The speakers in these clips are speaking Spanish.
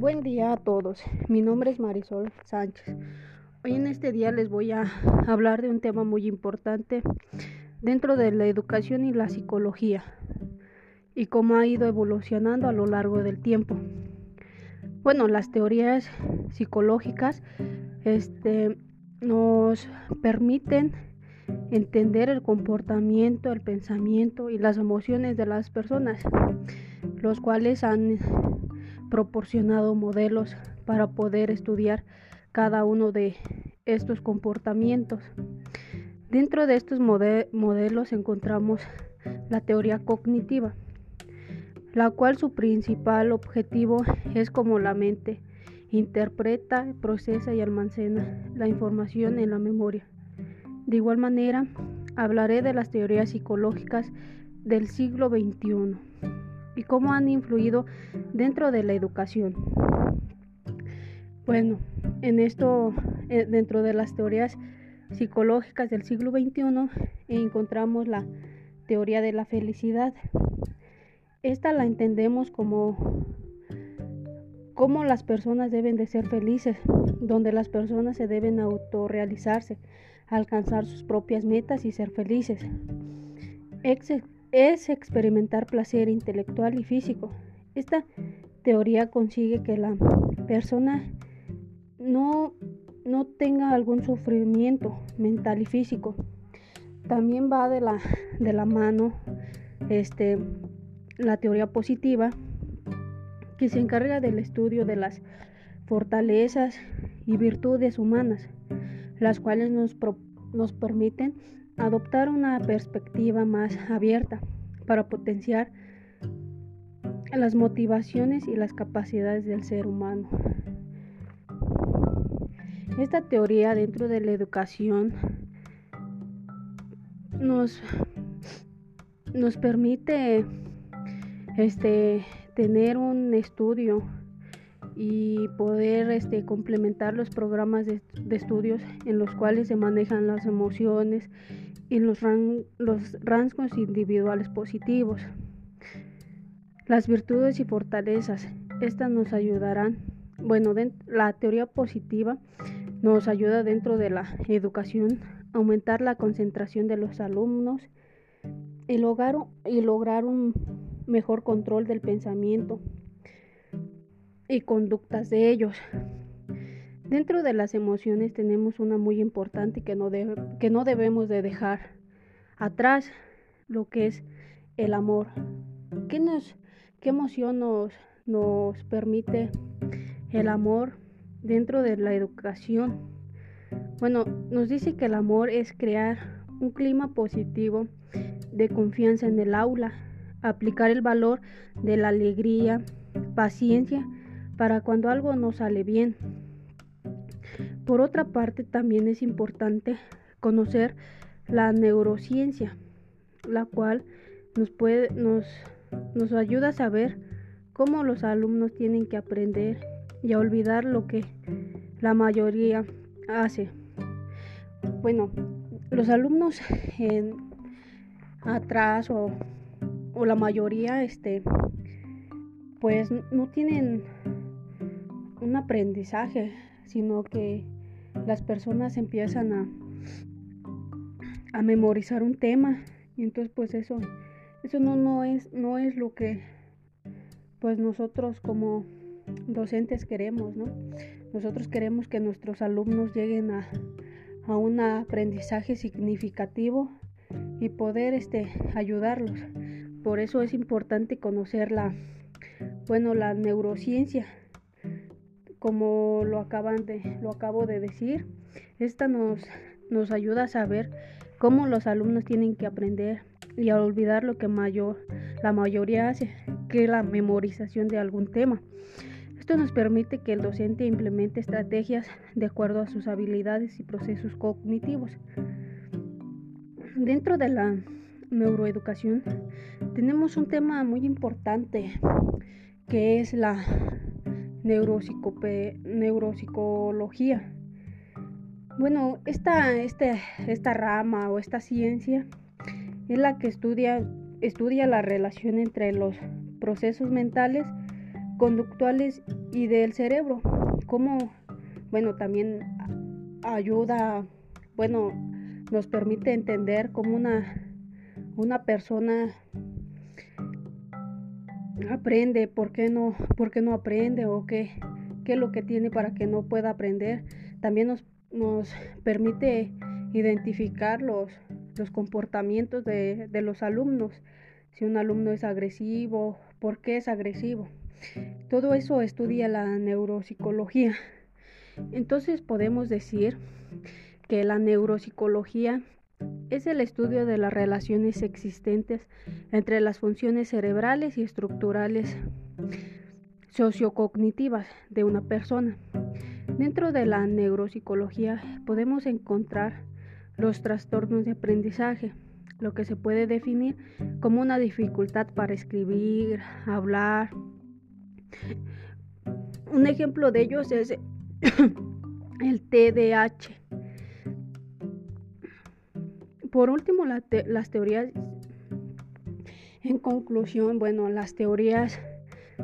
Buen día a todos. Mi nombre es Marisol Sánchez. Hoy en este día les voy a hablar de un tema muy importante dentro de la educación y la psicología y cómo ha ido evolucionando a lo largo del tiempo. Bueno, las teorías psicológicas este, nos permiten entender el comportamiento, el pensamiento y las emociones de las personas, los cuales han proporcionado modelos para poder estudiar cada uno de estos comportamientos. Dentro de estos modelos encontramos la teoría cognitiva, la cual su principal objetivo es como la mente interpreta, procesa y almacena la información en la memoria. De igual manera, hablaré de las teorías psicológicas del siglo XXI y cómo han influido dentro de la educación. Bueno, en esto, eh, dentro de las teorías psicológicas del siglo XXI, encontramos la teoría de la felicidad. Esta la entendemos como cómo las personas deben de ser felices, donde las personas se deben autorrealizarse, alcanzar sus propias metas y ser felices es experimentar placer intelectual y físico. Esta teoría consigue que la persona no, no tenga algún sufrimiento mental y físico. También va de la, de la mano este, la teoría positiva que se encarga del estudio de las fortalezas y virtudes humanas, las cuales nos, nos permiten adoptar una perspectiva más abierta para potenciar las motivaciones y las capacidades del ser humano. Esta teoría dentro de la educación nos, nos permite este, tener un estudio y poder este, complementar los programas de, de, estudios en los cuales se manejan las emociones y los, los rangos individuales positivos. Las virtudes y fortalezas, estas nos ayudarán, bueno, la teoría positiva nos ayuda dentro de la educación a aumentar la concentración de los alumnos y y lograr un mejor control del pensamiento y conductas de ellos. Dentro de las emociones tenemos una muy importante que no, que no debemos de dejar atrás, lo que es el amor. ¿Qué, nos, qué emoción nos, nos permite el amor dentro de la educación? Bueno, nos dice que el amor es crear un clima positivo de confianza en el aula, aplicar el valor de la alegría, paciencia para cuando algo no sale bien por otra parte, también es importante conocer la neurociencia, la cual nos, puede, nos, nos ayuda a saber cómo los alumnos tienen que aprender y a olvidar lo que la mayoría hace. Bueno, los alumnos en atrás o, o la mayoría este pues no tienen un aprendizaje sino que las personas empiezan a, a memorizar un tema. Y entonces pues eso eso no, no es no es lo que pues nosotros como docentes queremos no nosotros queremos que nuestros alumnos lleguen a, a un aprendizaje significativo y poder este ayudarlos. Por eso es importante conocer la bueno la neurociencia como lo acabo de decir esta nos ayuda a saber cómo los alumnos tienen que aprender y a olvidar lo que la mayoría hace que la memorización de algún tema. Esto nos permite que el docente implemente estrategias de acuerdo a sus habilidades y procesos cognitivos. Dentro de la neuroeducación tenemos un tema muy importante que es la neuropsicología. Bueno, esta, este, esta rama o esta ciencia es la que estudia, estudia la relación entre los procesos mentales conductuales y del cerebro. Como, bueno, también ayuda, bueno, nos permite entender cómo una, una persona aprende, por qué no, por qué no aprende o qué, qué es lo que tiene para que no pueda aprender. También nos, nos permite identificar los, los comportamientos de, de los alumnos. Si un alumno es agresivo, por qué es agresivo. Todo eso estudia la neuropsicología. Entonces podemos decir que la neuropsicología es el estudio de las relaciones existentes entre las funciones cerebrales y estructurales sociocognitivas de una persona. Dentro de la neuropsicología podemos encontrar los trastornos de aprendizaje, lo que se puede definir como una dificultad para escribir, hablar. Un ejemplo de ellos es el TDAH. Por último, las teorías, en conclusión, bueno, las teorías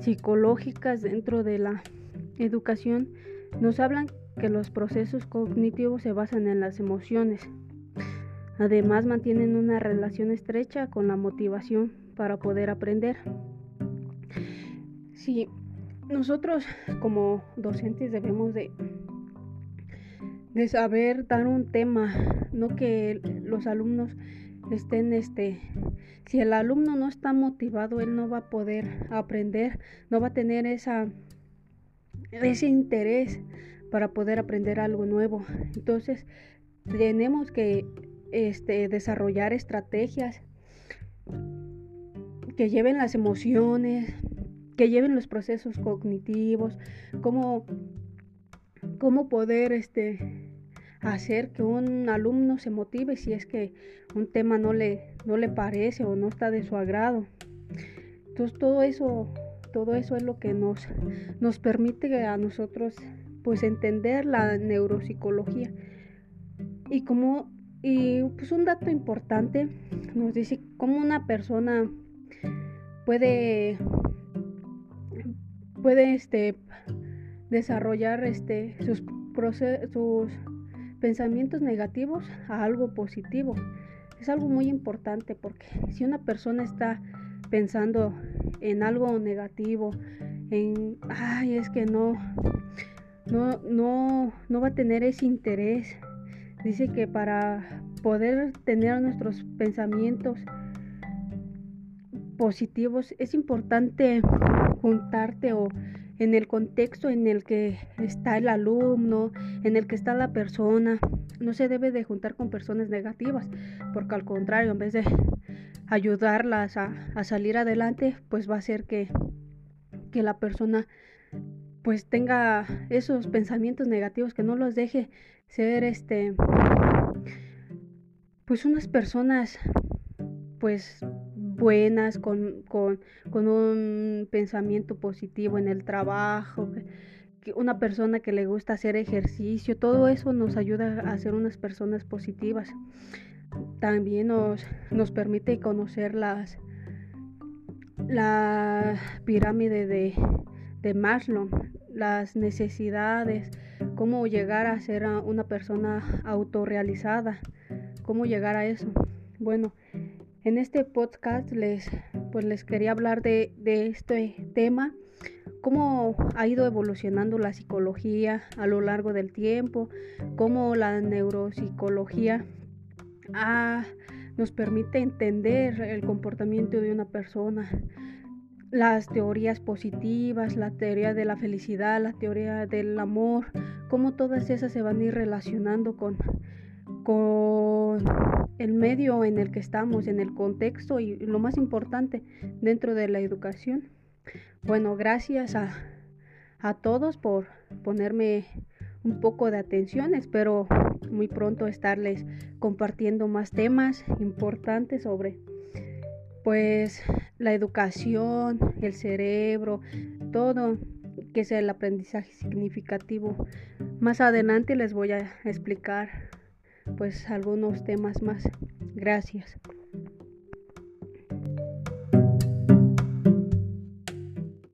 psicológicas dentro de la educación nos hablan que los procesos cognitivos se basan en las emociones. Además, mantienen una relación estrecha con la motivación para poder aprender. Si nosotros como docentes debemos de de saber dar un tema, no que los alumnos estén este si el alumno no está motivado, él no va a poder aprender, no va a tener esa ese interés para poder aprender algo nuevo. Entonces, tenemos que este, desarrollar estrategias que lleven las emociones, que lleven los procesos cognitivos, cómo cómo poder este, hacer que un alumno se motive si es que un tema no le, no le parece o no está de su agrado. Entonces todo eso, todo eso es lo que nos, nos permite a nosotros pues entender la neuropsicología. Y como y pues un dato importante nos dice cómo una persona puede puede este desarrollar este, sus, sus pensamientos negativos a algo positivo. Es algo muy importante porque si una persona está pensando en algo negativo, en, ay, es que no, no, no, no va a tener ese interés. Dice que para poder tener nuestros pensamientos positivos es importante juntarte o en el contexto en el que está el alumno, en el que está la persona. No se debe de juntar con personas negativas, porque al contrario, en vez de ayudarlas a, salir adelante, pues va a ser que, que la persona pues tenga esos pensamientos negativos, que no los deje ser este pues unas personas pues buenas, con, con, con un pensamiento positivo en el trabajo, una persona que le gusta hacer ejercicio, todo eso nos ayuda a ser unas personas positivas. También nos, nos permite conocer las, la pirámide de, de Maslow, las necesidades, cómo llegar a ser una persona autorrealizada, cómo llegar a eso. Bueno, en este podcast les, pues les quería hablar de, este tema, cómo ha ido evolucionando la psicología a lo largo del tiempo, cómo la neuropsicología nos permite entender el comportamiento de una persona, las teorías positivas, la teoría de la felicidad, la teoría del amor, cómo todas esas se van a ir relacionando con, con el medio en el que estamos, en el contexto y lo más importante dentro de la educación. Bueno, gracias a, a todos por ponerme un poco de atención. Espero muy pronto estarles compartiendo más temas importantes sobre pues la educación, el cerebro, todo que sea el aprendizaje significativo. Más adelante les voy a explicar pues algunos temas más. Gracias.